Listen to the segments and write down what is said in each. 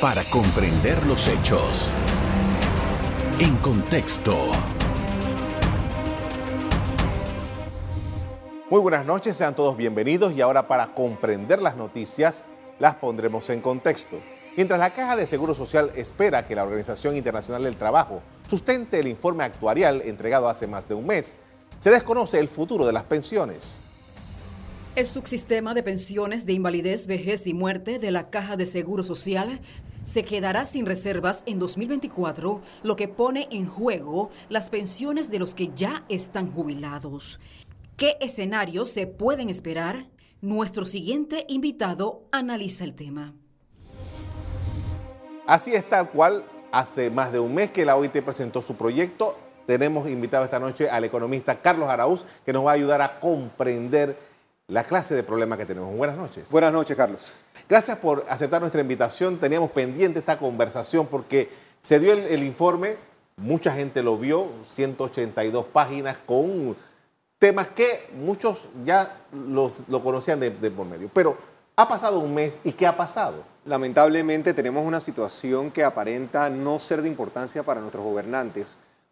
para comprender los hechos. En contexto. Muy buenas noches, sean todos bienvenidos y ahora para comprender las noticias las pondremos en contexto. Mientras la Caja de Seguro Social espera que la Organización Internacional del Trabajo sustente el informe actuarial entregado hace más de un mes, se desconoce el futuro de las pensiones. El subsistema de pensiones de invalidez, vejez y muerte de la Caja de Seguro Social se quedará sin reservas en 2024, lo que pone en juego las pensiones de los que ya están jubilados. ¿Qué escenarios se pueden esperar? Nuestro siguiente invitado analiza el tema. Así es tal cual, hace más de un mes que la OIT presentó su proyecto. Tenemos invitado esta noche al economista Carlos Araúz, que nos va a ayudar a comprender la clase de problema que tenemos. Buenas noches. Buenas noches, Carlos. Gracias por aceptar nuestra invitación. Teníamos pendiente esta conversación porque se dio el, informe, mucha gente lo vio, 182 páginas con temas que muchos ya los, lo conocían de, de por medio. Pero ha pasado un mes y ¿qué ha pasado? Lamentablemente tenemos una situación que aparenta no ser de importancia para nuestros gobernantes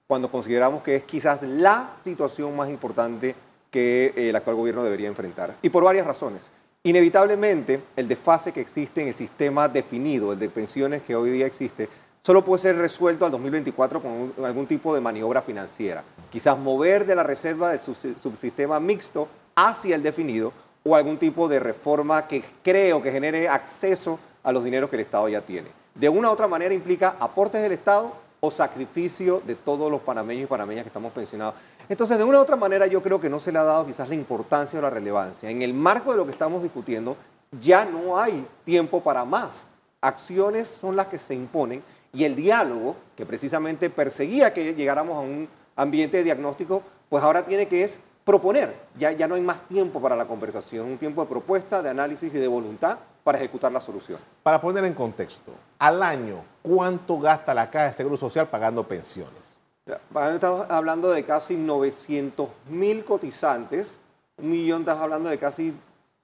cuando consideramos que es quizás la situación más importante que el actual gobierno debería enfrentar. Y por varias razones. Inevitablemente, el desfase que existe en el sistema definido, el de pensiones que hoy día existe, solo puede ser resuelto al 2024 con algún tipo de maniobra financiera. Quizás mover de la reserva del subsistema mixto hacia el definido o algún tipo de reforma que creo que genere acceso a los dineros que el Estado ya tiene. De una u otra manera implica aportes del Estado o sacrificio de todos los panameños y panameñas que estamos pensionados. Entonces, de una u otra manera, yo creo que no se le ha dado quizás la importancia o la relevancia. En el marco de lo que estamos discutiendo, ya no hay tiempo para más. Acciones son las que se imponen y el diálogo, que precisamente perseguía que llegáramos a un ambiente de diagnóstico, pues ahora tiene que es proponer. Ya, ya no hay más tiempo para la conversación, un tiempo de propuesta, de análisis y de voluntad para ejecutar la solución. Para poner en contexto, al año, ¿cuánto gasta la Caja de Seguro Social pagando pensiones? Estamos hablando de casi 900 mil cotizantes, un millón, estás hablando de casi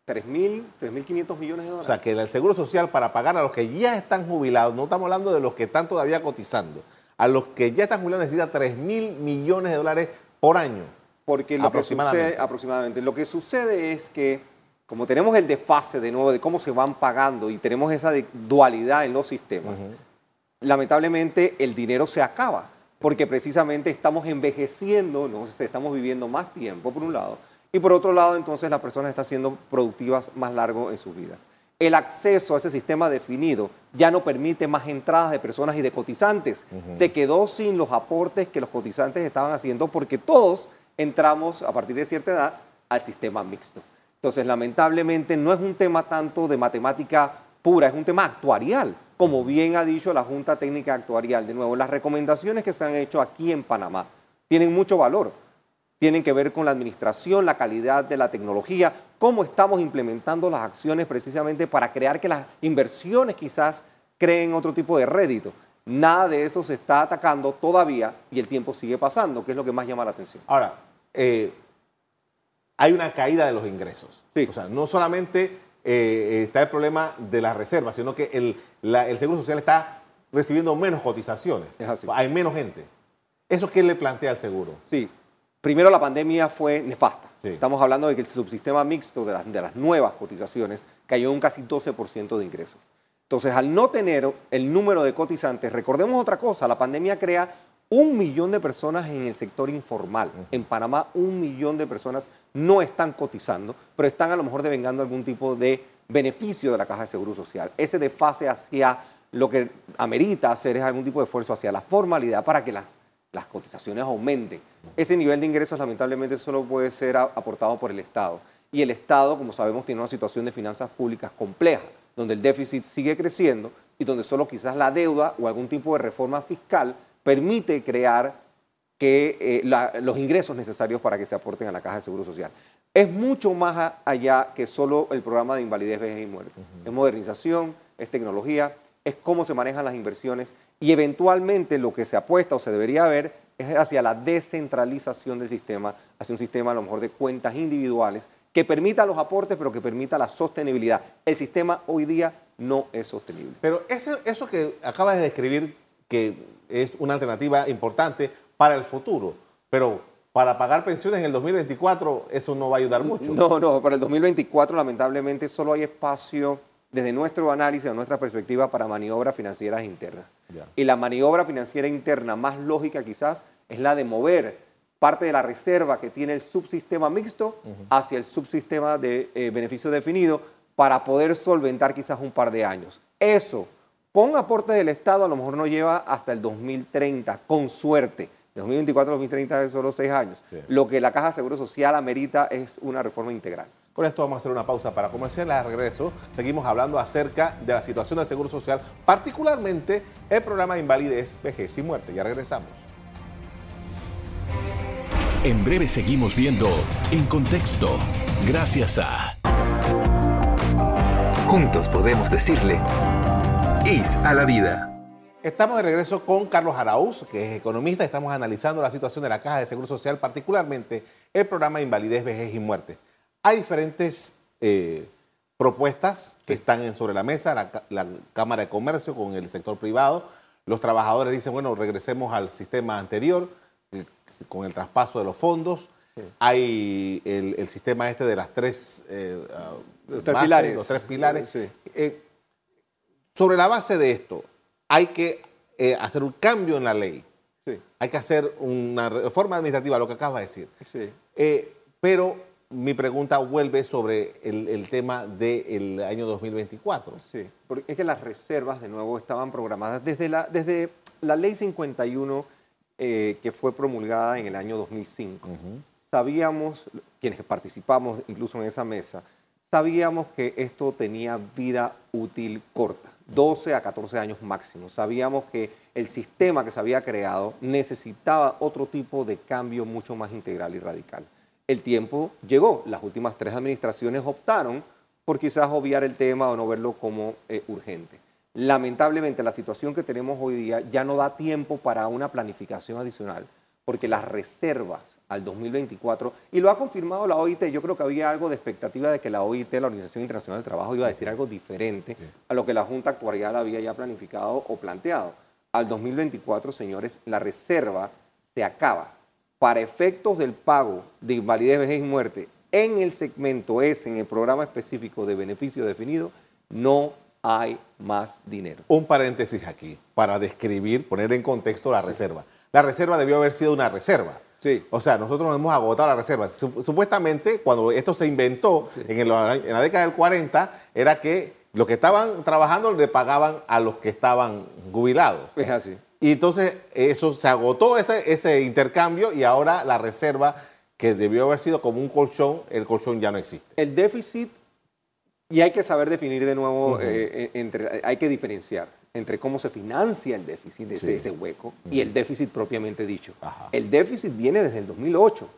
3 mil, 3.500 millones de dólares. O sea, que el Seguro Social para pagar a los que ya están jubilados, no estamos hablando de los que están todavía cotizando, a los que ya están jubilados necesita 3 mil millones de dólares por año. Porque lo aproximadamente. Que sucede, aproximadamente. Lo que sucede es que, como tenemos el desfase de nuevo de cómo se van pagando y tenemos esa dualidad en los sistemas, lamentablemente el dinero se acaba porque precisamente estamos envejeciendo, ¿no? estamos viviendo más tiempo por un lado, y por otro lado entonces las personas están siendo productivas más largo en sus vidas. El acceso a ese sistema definido ya no permite más entradas de personas y de cotizantes. Se quedó sin los aportes que los cotizantes estaban haciendo porque todos entramos a partir de cierta edad al sistema mixto. Entonces, lamentablemente, no es un tema tanto de matemática pura, es un tema actuarial como bien ha dicho la Junta Técnica Actuarial. De nuevo, las recomendaciones que se han hecho aquí en Panamá tienen mucho valor. Tienen que ver con la administración, la calidad de la tecnología, cómo estamos implementando las acciones precisamente para crear que las inversiones quizás creen otro tipo de rédito. Nada de eso se está atacando todavía y el tiempo sigue pasando, que es lo que más llama la atención. Ahora, eh, hay una caída de los ingresos. Sí. O sea, no solamente eh, está el problema de la reserva, sino que el, Seguro Social está recibiendo menos cotizaciones. Hay menos gente. ¿Eso qué le plantea al seguro? Sí. Primero, la pandemia fue nefasta. Estamos hablando de que el subsistema mixto de las, de las nuevas cotizaciones cayó un casi 12% de ingresos. Entonces, al no tener el número de cotizantes, recordemos otra cosa, la pandemia crea un millón de personas en el sector informal. En Panamá, un millón de personas no están cotizando, pero están a lo mejor devengando algún tipo de beneficio de la Caja de Seguro Social. Ese desfase hacia lo que amerita hacer es algún tipo de esfuerzo hacia la formalidad para que las, las cotizaciones aumenten. Ese nivel de ingresos lamentablemente solo puede ser aportado por el Estado. Y el Estado, como sabemos, tiene una situación de finanzas públicas compleja, donde el déficit sigue creciendo y donde solo quizás la deuda o algún tipo de reforma fiscal permite crear que, eh, los ingresos necesarios para que se aporten a la Caja de Seguro Social. Es mucho más allá que solo el programa de invalidez, vejez y muerte. Es modernización, es tecnología, es cómo se manejan las inversiones y eventualmente lo que se apuesta o se debería ver es hacia la descentralización del sistema, hacia un sistema a lo mejor de cuentas individuales que permita los aportes, pero que permita la sostenibilidad. El sistema hoy día no es sostenible. Pero eso, eso que acabas de describir, que es una alternativa importante para el futuro, pero para pagar pensiones en el 2024 eso no va a ayudar mucho. No, no, para el 2024 lamentablemente solo hay espacio desde nuestro análisis, de nuestra perspectiva, para maniobras financieras internas. Y la maniobra financiera interna más lógica quizás es la de mover parte de la reserva que tiene el subsistema mixto hacia el subsistema de eh, beneficio definido para poder solventar quizás un par de años. Eso, con aporte del Estado, a lo mejor no lleva hasta el 2030, con suerte. De 2024 a 2030 es solo seis años. Lo que la Caja de Seguro Social amerita es una reforma integral. Con esto vamos a hacer una pausa para comercial. De regreso, seguimos hablando acerca de la situación del Seguro Social, particularmente el programa de invalidez, vejez y muerte. Ya regresamos. En breve seguimos viendo En Contexto, gracias a... Juntos podemos decirle, IS a la vida. Estamos de regreso con Carlos Araúz, que es economista. Estamos analizando la situación de la Caja de Seguro Social, particularmente el programa de Invalidez, Vejez y Muerte. Hay diferentes eh, propuestas que están sobre la mesa, la, Cámara de Comercio con el sector privado. Los trabajadores dicen, bueno, regresemos al sistema anterior eh, con el traspaso de los fondos. Hay el, sistema este de las tres, eh, los, tres pilares. los tres pilares. sobre la base de esto, hay que eh, hacer un cambio en la ley. Hay que hacer una reforma administrativa, lo que acabas de decir. Eh, pero mi pregunta vuelve sobre el, tema del año 2024. Sí, porque es que las reservas, de nuevo, estaban programadas desde la, desde la ley 51 eh, que fue promulgada en el año 2005. Sabíamos, quienes participamos incluso en esa mesa, sabíamos que esto tenía vida útil corta. 12 a 14 años máximo. Sabíamos que el sistema que se había creado necesitaba otro tipo de cambio mucho más integral y radical. El tiempo llegó. Las últimas tres administraciones optaron por quizás obviar el tema o no verlo como eh, urgente. Lamentablemente la situación que tenemos hoy día ya no da tiempo para una planificación adicional, porque las reservas al 2024, y lo ha confirmado la OIT. Yo creo que había algo de expectativa de que la OIT, la Organización Internacional del Trabajo, iba a decir algo diferente a lo que la Junta Actuarial había ya planificado o planteado. Al 2024, señores, la reserva se acaba. Para efectos del pago de invalidez, vejez y muerte en el segmento S, en el programa específico de beneficio definido, no hay más dinero. Un paréntesis aquí para describir, poner en contexto la reserva. La reserva debió haber sido una reserva Sí. O sea, nosotros nos hemos agotado la reserva. Supuestamente, cuando esto se inventó en, la década del 40, era que los que estaban trabajando le pagaban a los que estaban jubilados. Es así. Y entonces eso se agotó ese, ese intercambio y ahora la reserva que debió haber sido como un colchón, el colchón ya no existe. El déficit, y hay que saber definir de nuevo, eh, entre, hay que diferenciar entre cómo se financia el déficit, ese, ese hueco, y el déficit propiamente dicho. El déficit viene desde el 2008.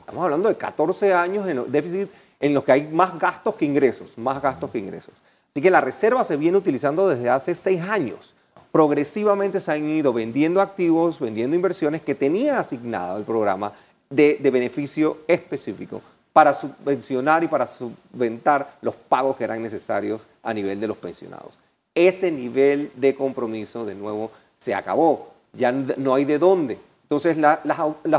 Estamos hablando de 14 años de déficit en los que hay más gastos que ingresos, más gastos que ingresos. Así que la reserva se viene utilizando desde hace seis años. Progresivamente se han ido vendiendo activos, vendiendo inversiones que tenía asignado el programa de, de beneficio específico para subvencionar y para subventar los pagos que eran necesarios a nivel de los pensionados ese nivel de compromiso de nuevo se acabó, ya no hay de dónde. Entonces las,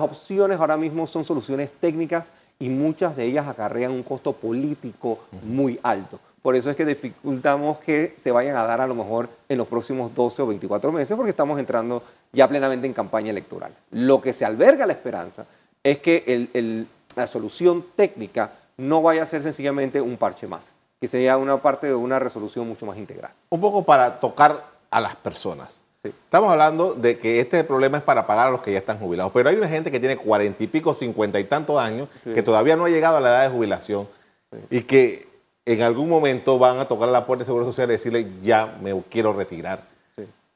opciones ahora mismo son soluciones técnicas y muchas de ellas acarrean un costo político muy alto. Por eso es que dificultamos que se vayan a dar a lo mejor en los próximos 12 o 24 meses porque estamos entrando ya plenamente en campaña electoral. Lo que se alberga la esperanza es que la solución técnica no vaya a ser sencillamente un parche más, que sería una parte de una resolución mucho más integral. Un poco para tocar a las personas. Estamos hablando de que este problema es para pagar a los que ya están jubilados, pero hay una gente que tiene cuarenta y pico, cincuenta y tantos años, que todavía no ha llegado a la edad de jubilación y que en algún momento van a tocar la puerta de Seguro Social y decirle, ya me quiero retirar.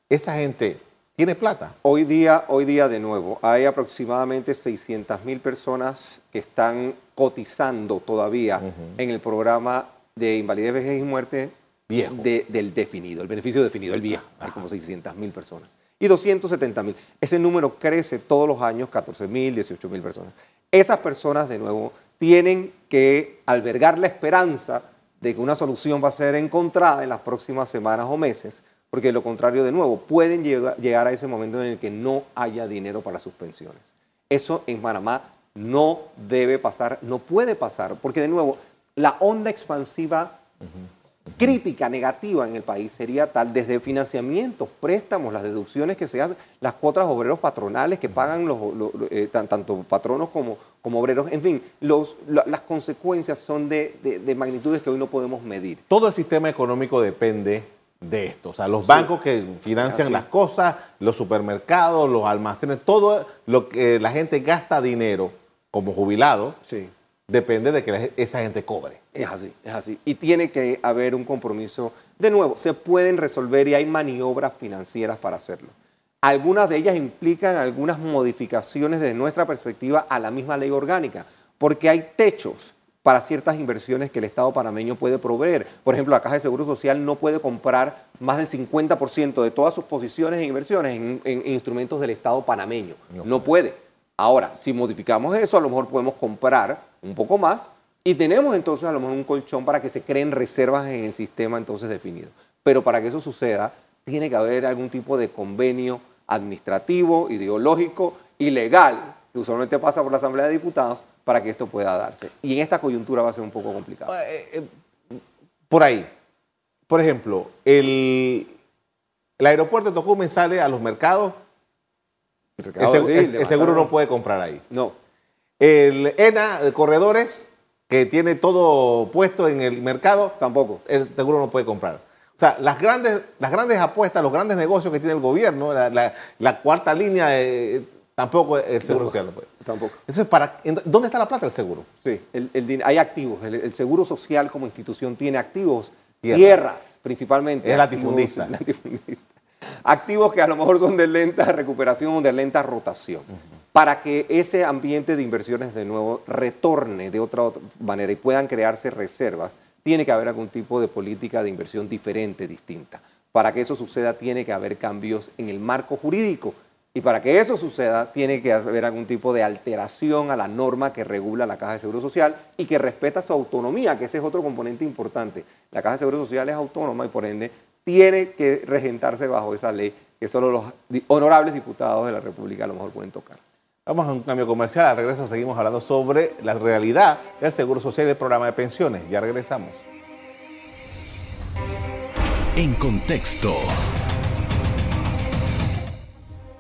Esa gente tiene plata. Hoy día, hoy día de nuevo, hay aproximadamente 600 mil personas que están cotizando todavía en el programa de invalidez, vejez y muerte viejo. del definido, el beneficio definido, el viejo. Hay como 600 mil personas. Y 270 mil. Ese número crece todos los años, 14 mil, 18 mil personas. Esas personas, de nuevo, tienen que albergar la esperanza de que una solución va a ser encontrada en las próximas semanas o meses, porque de lo contrario, de nuevo, pueden llegar a ese momento en el que no haya dinero para sus pensiones. Eso en Panamá no debe pasar, no puede pasar, porque de nuevo, la onda expansiva crítica negativa en el país sería tal desde financiamientos, préstamos, las deducciones que se hacen, las cuotas obreros patronales que pagan los, eh, tanto patronos como, como obreros, en fin, los, las consecuencias son de, magnitudes que hoy no podemos medir. Todo el sistema económico depende de esto, o sea, los bancos que financian las cosas, los supermercados, los almacenes, todo lo que la gente gasta dinero como jubilado. Sí depende de que esa gente cobre. Es así, es así. Y tiene que haber un compromiso. De nuevo, se pueden resolver y hay maniobras financieras para hacerlo. Algunas de ellas implican algunas modificaciones desde nuestra perspectiva a la misma ley orgánica, porque hay techos para ciertas inversiones que el Estado panameño puede proveer. Por ejemplo, la Caja de Seguro Social no puede comprar más del 50% de todas sus posiciones e inversiones en, instrumentos del Estado panameño. no puede. Ahora, si modificamos eso, a lo mejor podemos comprar un poco más y tenemos entonces a lo mejor un colchón para que se creen reservas en el sistema entonces definido. Pero para que eso suceda, tiene que haber algún tipo de convenio administrativo, ideológico y legal, que usualmente pasa por la Asamblea de Diputados, para que esto pueda darse. Y en esta coyuntura va a ser un poco complicado. Eh, eh, por ahí, por ejemplo, el, el aeropuerto de Tocumen sale a los mercados el, seguro no puede comprar ahí. No. El ENA de corredores, que tiene todo puesto en el mercado, tampoco. El seguro no puede comprar. O sea, las grandes, las grandes apuestas, los grandes negocios que tiene el gobierno, la, cuarta línea, tampoco el seguro social no puede. Tampoco. Entonces, para, ¿dónde está la plata del seguro? Sí, hay activos. El, seguro social como institución tiene activos, tierras, principalmente. Es latifundista. latifundista activos que a lo mejor son de lenta recuperación o de lenta rotación, para que ese ambiente de inversiones de nuevo retorne de otra, manera y puedan crearse reservas, tiene que haber algún tipo de política de inversión diferente, distinta. Para que eso suceda, tiene que haber cambios en el marco jurídico. Y para que eso suceda, tiene que haber algún tipo de alteración a la norma que regula la Caja de Seguro Social y que respeta su autonomía, que ese es otro componente importante. La Caja de Seguro Social es autónoma y por ende tiene que regentarse bajo esa ley que solo los honorables diputados de la República a lo mejor pueden tocar. Vamos a un cambio comercial. Al regreso seguimos hablando sobre la realidad del Seguro Social y el programa de pensiones. Ya regresamos. En contexto.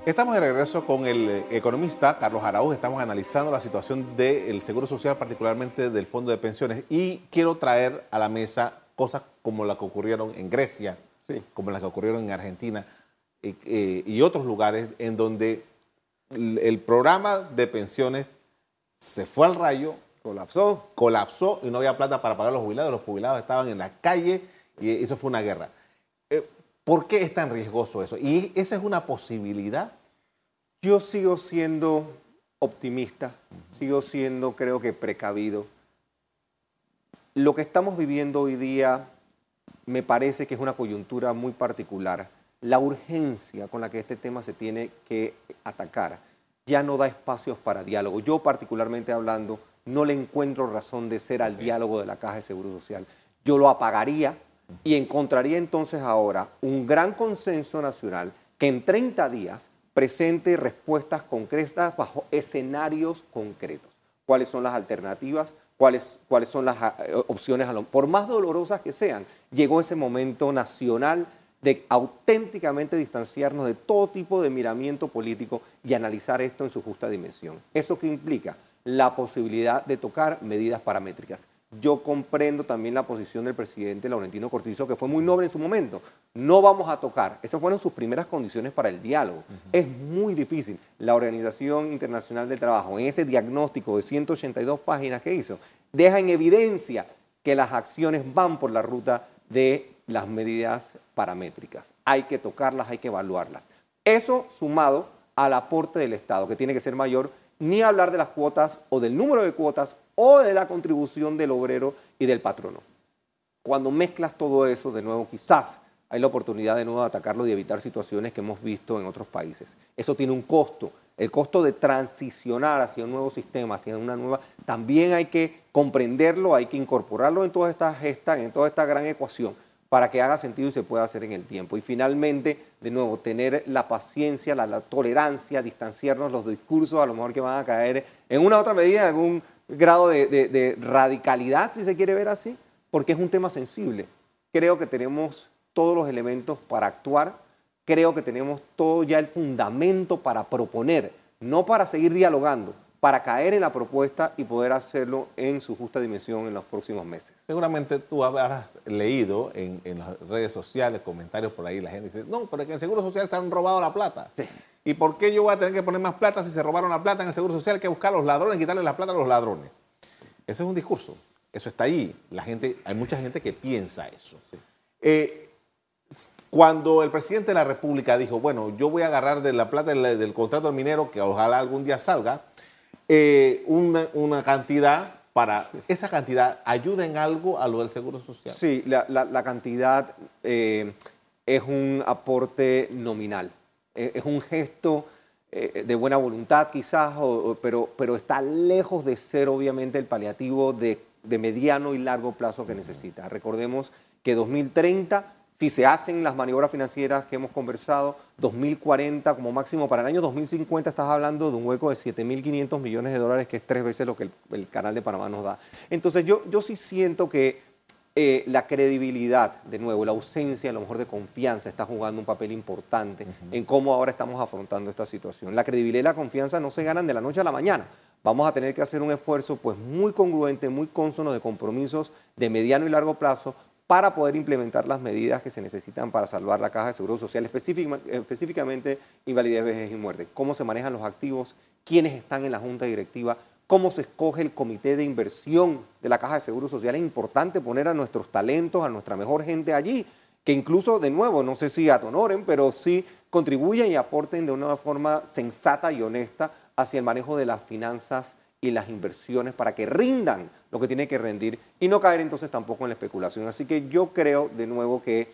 Estamos de regreso con el economista Carlos Araúz. Estamos analizando la situación del Seguro Social, particularmente del Fondo de Pensiones. Y quiero traer a la mesa cosas como las que ocurrieron en Grecia, como las que ocurrieron en Argentina eh, y otros lugares en donde el, programa de pensiones se fue al rayo, colapsó, colapsó y no había plata para pagar a los jubilados. Los jubilados estaban en la calle y eso fue una guerra. Eh, ¿Por qué es tan riesgoso eso? ¿Y esa es una posibilidad? Yo sigo siendo optimista, sigo siendo creo que precavido. Lo que estamos viviendo hoy día me parece que es una coyuntura muy particular. La urgencia con la que este tema se tiene que atacar ya no da espacios para diálogo. Yo particularmente hablando, no le encuentro razón de ser al diálogo de la Caja de Seguro Social. Yo lo apagaría y encontraría entonces ahora un gran consenso nacional que en 30 días presente respuestas concretas bajo escenarios concretos. ¿Cuáles son las alternativas? Cuáles, cuáles son las eh, opciones, por más dolorosas que sean, llegó ese momento nacional de auténticamente distanciarnos de todo tipo de miramiento político y analizar esto en su justa dimensión. ¿Eso qué implica? La posibilidad de tocar medidas paramétricas. Yo comprendo también la posición del presidente Laurentino Cortizo, que fue muy noble en su momento. No vamos a tocar. Esas fueron sus primeras condiciones para el diálogo. Es muy difícil. La Organización Internacional del Trabajo, en ese diagnóstico de 182 páginas que hizo, deja en evidencia que las acciones van por la ruta de las medidas paramétricas. Hay que tocarlas, hay que evaluarlas. Eso sumado al aporte del Estado, que tiene que ser mayor, ni hablar de las cuotas o del número de cuotas o de la contribución del obrero y del patrono. Cuando mezclas todo eso, de nuevo, quizás hay la oportunidad de nuevo de atacarlo y evitar situaciones que hemos visto en otros países. Eso tiene un costo. el costo de transicionar hacia un nuevo sistema, hacia una nueva, también hay que comprenderlo, hay que incorporarlo en toda esta gesta, en toda esta gran ecuación para que haga sentido y se pueda hacer en el tiempo. Y finalmente, de nuevo, tener la paciencia, la, tolerancia, distanciarnos los discursos, a lo mejor que van a caer en una u otra medida, en algún grado de radicalidad, si se quiere ver así, porque es un tema sensible. Creo que tenemos todos los elementos para actuar, creo que tenemos todo ya el fundamento para proponer, no para seguir dialogando, para caer en la propuesta y poder hacerlo en su justa dimensión en los próximos meses. Seguramente tú habrás leído en, las redes sociales, comentarios por ahí, la gente dice, no, pero que en el Seguro Social se han robado la plata. ¿Y por qué yo voy a tener que poner más plata si se robaron la plata en el Seguro Social? Hay que buscar a los ladrones, y quitarle la plata a los ladrones. Ese es un discurso. Eso está ahí. La gente, hay mucha gente que piensa eso. Eh, cuando el presidente de la República dijo, bueno, yo voy a agarrar de la plata del, contrato del minero, que ojalá algún día salga, eh, una, cantidad para esa cantidad ayuda en algo a lo del seguro social. Sí, la, cantidad eh, es un aporte nominal, es, un gesto eh, de buena voluntad quizás, pero, pero está lejos de ser obviamente el paliativo de, de mediano y largo plazo que necesita. Recordemos que 2030 si se hacen las maniobras financieras que hemos conversado, 2040 como máximo, para el año 2050 estás hablando de un hueco de 7.500 millones de dólares, que es tres veces lo que el, Canal de Panamá nos da. Entonces yo, yo sí siento que eh, la credibilidad, de nuevo, la ausencia a lo mejor de confianza está jugando un papel importante en cómo ahora estamos afrontando esta situación. La credibilidad y la confianza no se ganan de la noche a la mañana. Vamos a tener que hacer un esfuerzo pues muy congruente, muy consono de compromisos de mediano y largo plazo para poder implementar las medidas que se necesitan para salvar la caja de seguro social, específicamente invalidez, vejez y muerte. Cómo se manejan los activos, quiénes están en la junta directiva, cómo se escoge el comité de inversión de la caja de seguro social. Es importante poner a nuestros talentos, a nuestra mejor gente allí, que incluso, de nuevo, no sé si atonoren, pero sí contribuyan y aporten de una forma sensata y honesta hacia el manejo de las finanzas y las inversiones para que rindan lo que tiene que rendir y no caer entonces tampoco en la especulación. Así que yo creo de nuevo que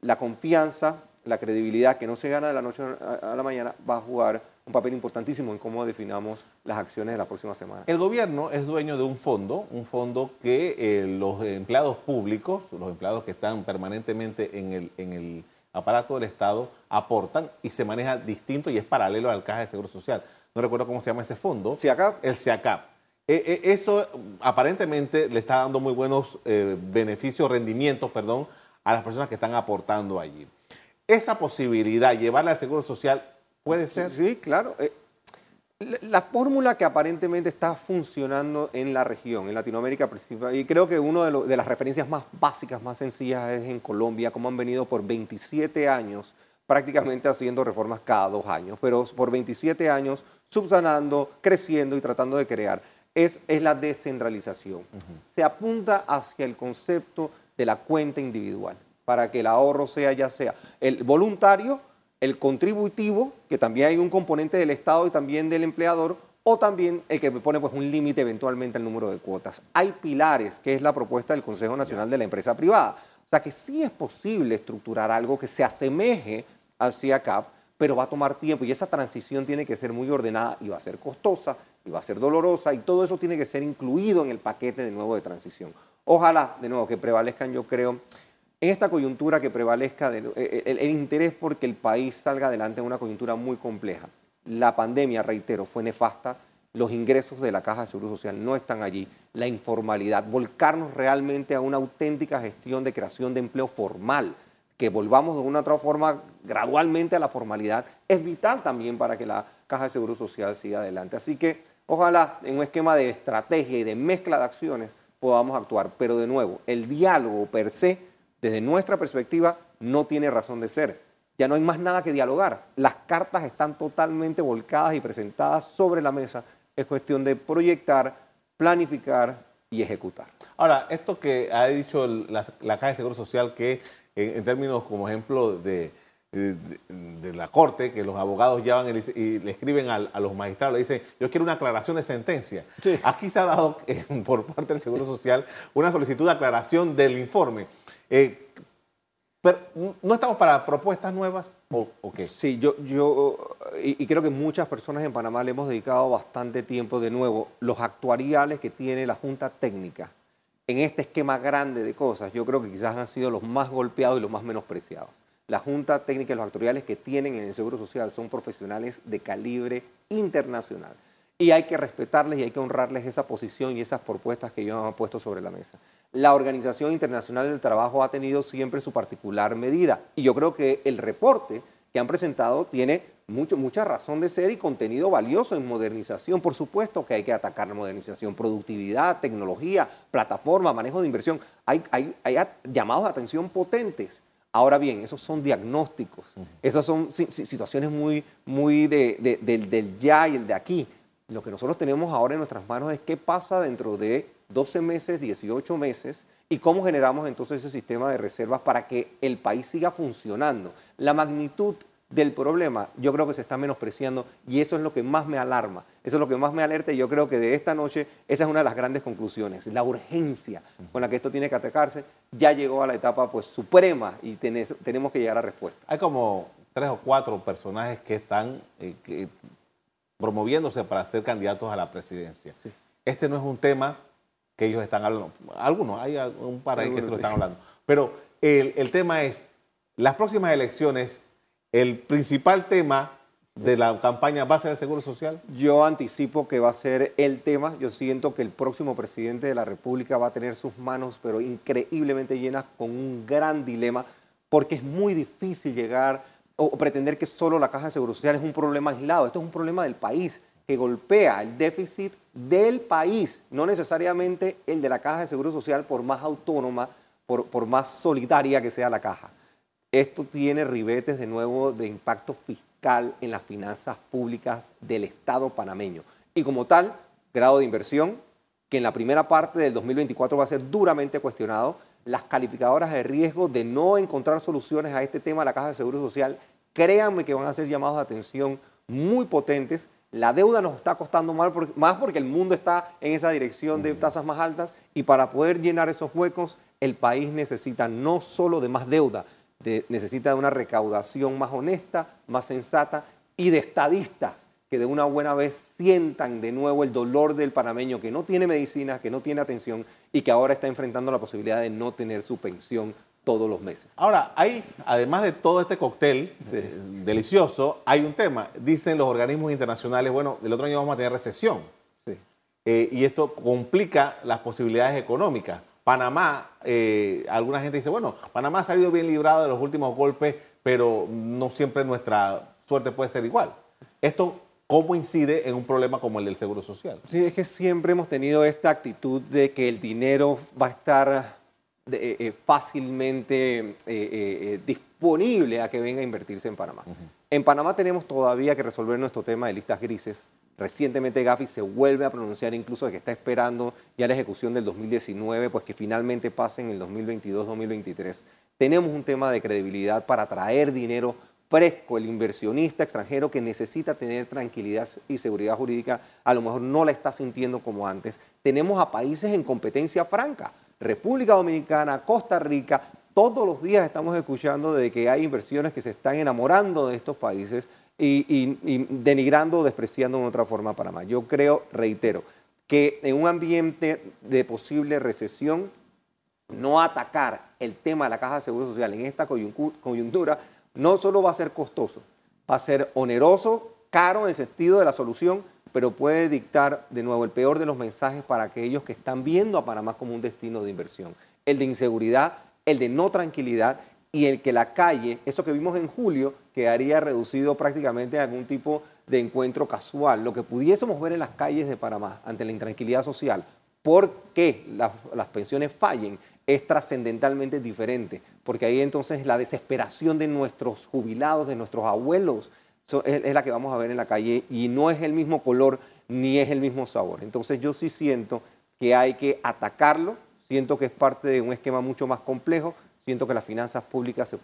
la confianza, la credibilidad que no se gana de la noche a la mañana va a jugar un papel importantísimo en cómo definamos las acciones de la próxima semana. El gobierno es dueño de un fondo, un fondo que eh, los empleados públicos, los empleados que están permanentemente en el, en el aparato del Estado, aportan y se maneja distinto y es paralelo al Caja de Seguro Social no recuerdo cómo se llama ese fondo. CIACAP. El CIACAP. E, e, eso aparentemente le está dando muy buenos eh, beneficios, rendimientos, perdón, a las personas que están aportando allí. Esa posibilidad, llevarla al Seguro Social, puede ser. Sí, claro. Eh, la, fórmula que aparentemente está funcionando en la región, en Latinoamérica principal, y creo que una de, de, las referencias más básicas, más sencillas es en Colombia, como han venido por 27 años prácticamente haciendo reformas cada dos años, pero por 27 años subsanando, creciendo y tratando de crear. Es, es la descentralización. Se apunta hacia el concepto de la cuenta individual, para que el ahorro sea ya sea el voluntario, el contributivo, que también hay un componente del Estado y también del empleador, o también el que pone pues, un límite eventualmente al número de cuotas. Hay pilares, que es la propuesta del Consejo Nacional de la Empresa Privada. O sea que sí es posible estructurar algo que se asemeje hacia CAP, pero va a tomar tiempo y esa transición tiene que ser muy ordenada y va a ser costosa y va a ser dolorosa y todo eso tiene que ser incluido en el paquete de nuevo de transición. Ojalá, de nuevo, que prevalezcan, yo creo, en esta coyuntura que prevalezca eh, eh, el, el interés porque el país salga adelante en una coyuntura muy compleja. La pandemia, reitero, fue nefasta, los ingresos de la Caja de Seguro Social no están allí, la informalidad, volcarnos realmente a una auténtica gestión de creación de empleo formal, que volvamos de una otra forma gradualmente a la formalidad, es vital también para que la Caja de Seguro Social siga adelante. Así que ojalá en un esquema de estrategia y de mezcla de acciones podamos actuar. Pero de nuevo, el diálogo per se, desde nuestra perspectiva, no tiene razón de ser. Ya no hay más nada que dialogar. Las cartas están totalmente volcadas y presentadas sobre la mesa. Es cuestión de proyectar, planificar y ejecutar. Ahora, esto que ha dicho la, la Caja de Seguro Social que en, términos como ejemplo de, de, la corte, que los abogados llevan y le escriben a, los magistrados, le dicen, yo quiero una aclaración de sentencia. Aquí se ha dado eh, por parte del Seguro Social una solicitud de aclaración del informe. Eh, Pero ¿no estamos para propuestas nuevas o, qué? Sí, yo, yo y, creo que muchas personas en Panamá le hemos dedicado bastante tiempo de nuevo. Los actuariales que tiene la Junta Técnica en este esquema grande de cosas, yo creo que quizás han sido los más golpeados y los más menospreciados. La Junta Técnica y los actuariales que tienen en el Seguro Social son profesionales de calibre internacional. Y hay que respetarles y hay que honrarles esa posición y esas propuestas que ellos han puesto sobre la mesa. La Organización Internacional del Trabajo ha tenido siempre su particular medida. Y yo creo que el reporte que han presentado tiene mucho, mucha razón de ser y contenido valioso en modernización. Por supuesto que hay que atacar la modernización, productividad, tecnología, plataforma, manejo de inversión. Hay, hay, hay llamados de atención potentes. Ahora bien, esos son diagnósticos, esas son situaciones muy, muy de, del, del ya y el de aquí. Lo que nosotros tenemos ahora en nuestras manos es qué pasa dentro de 12 meses, 18 meses y cómo generamos entonces ese sistema de reservas para que el país siga funcionando. La magnitud del problema yo creo que se está menospreciando y eso es lo que más me alarma, eso es lo que más me alerta y yo creo que de esta noche esa es una de las grandes conclusiones, la urgencia con la que esto tiene que atacarse ya llegó a la etapa pues suprema y tenemos que llegar a respuesta. Hay como tres o cuatro personajes que están eh, promoviéndose para ser candidatos a la presidencia. Este no es un tema que ellos están hablando, algunos, hay un par ahí que se lo están hablando, pero el, el tema es, las próximas elecciones el principal tema de la campaña va a ser el Seguro Social? Yo anticipo que va a ser el tema. Yo siento que el próximo presidente de la República va a tener sus manos, pero increíblemente llenas, con un gran dilema, porque es muy difícil llegar o pretender que solo la Caja de Seguro Social es un problema aislado. Esto es un problema del país que golpea el déficit del país, no necesariamente el de la Caja de Seguro Social, por más autónoma, por, por más solidaria que sea la caja. Esto tiene ribetes de nuevo de impacto fiscal en las finanzas públicas del Estado panameño. Y como tal, grado de inversión, que en la primera parte del 2024 va a ser duramente cuestionado, las calificadoras de riesgo de no encontrar soluciones a este tema de la Caja de Seguro Social, créanme que van a ser llamados de atención muy potentes. La deuda nos está costando más porque el mundo está en esa dirección de tasas más altas y para poder llenar esos huecos, el país necesita no solo de más deuda, necesita de una recaudación más honesta, más sensata y de estadistas que de una buena vez sientan de nuevo el dolor del panameño que no tiene medicina, que no tiene atención y que ahora está enfrentando la posibilidad de no tener su pensión todos los meses. Ahora, hay, además de todo este cóctel eh, delicioso, hay un tema. Dicen los organismos internacionales, bueno, el otro año vamos a tener recesión. Eh, y esto complica las posibilidades económicas. Panamá, eh, alguna gente dice, bueno, Panamá ha salido bien librado de los últimos golpes, pero no siempre nuestra suerte puede ser igual. Esto, ¿cómo incide en un problema como el del Seguro Social? Sí, es que siempre hemos tenido esta actitud de que el dinero va a estar eh, eh, fácilmente disponible a que venga a invertirse en Panamá. En Panamá tenemos todavía que resolver nuestro tema de listas grises Recientemente Gafi se vuelve a pronunciar incluso de que está esperando ya la ejecución del 2019, pues que finalmente pase en el 2022-2023. Tenemos un tema de credibilidad para traer dinero fresco, el inversionista extranjero que necesita tener tranquilidad y seguridad jurídica, a lo mejor no la está sintiendo como antes. Tenemos a países en competencia franca, República Dominicana, Costa Rica, todos los días estamos escuchando de que hay inversiones que se están enamorando de estos países y, denigrando o despreciando de otra forma a Panamá. Yo creo, reitero, que en un ambiente de posible recesión, no atacar el tema de la caja de seguro social en esta coyuntura no solo va a ser costoso, va a ser oneroso, caro en el sentido de la solución, pero puede dictar de nuevo el peor de los mensajes para aquellos que están viendo a Panamá como un destino de inversión. El de inseguridad, el de no tranquilidad y el que la calle, eso que vimos en julio, quedaría reducido prácticamente a algún tipo de encuentro casual. Lo que pudiésemos ver en las calles de Panamá ante la intranquilidad social, porque las, las pensiones fallen, es trascendentalmente diferente, porque ahí entonces la desesperación de nuestros jubilados, de nuestros abuelos, es, es la que vamos a ver en la calle y no es el mismo color ni es el mismo sabor. Entonces yo sí siento que hay que atacarlo, siento que es parte de un esquema mucho más complejo, siento que las finanzas públicas se,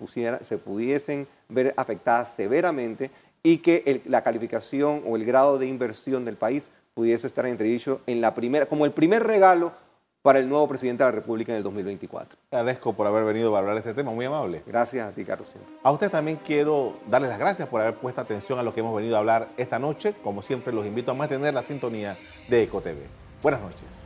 se pudiesen ver afectadas severamente y que la calificación o el grado de inversión del país pudiese estar entredicho en la primera, como el primer regalo para el nuevo presidente de la República en el 2024. Agradezco por haber venido a hablar de este tema, muy amable. Gracias a ti, Carlos. A usted también quiero darles las gracias por haber puesto atención a lo que hemos venido a hablar esta noche. Como siempre, los invito a mantener la sintonía de EcoTV. Buenas noches.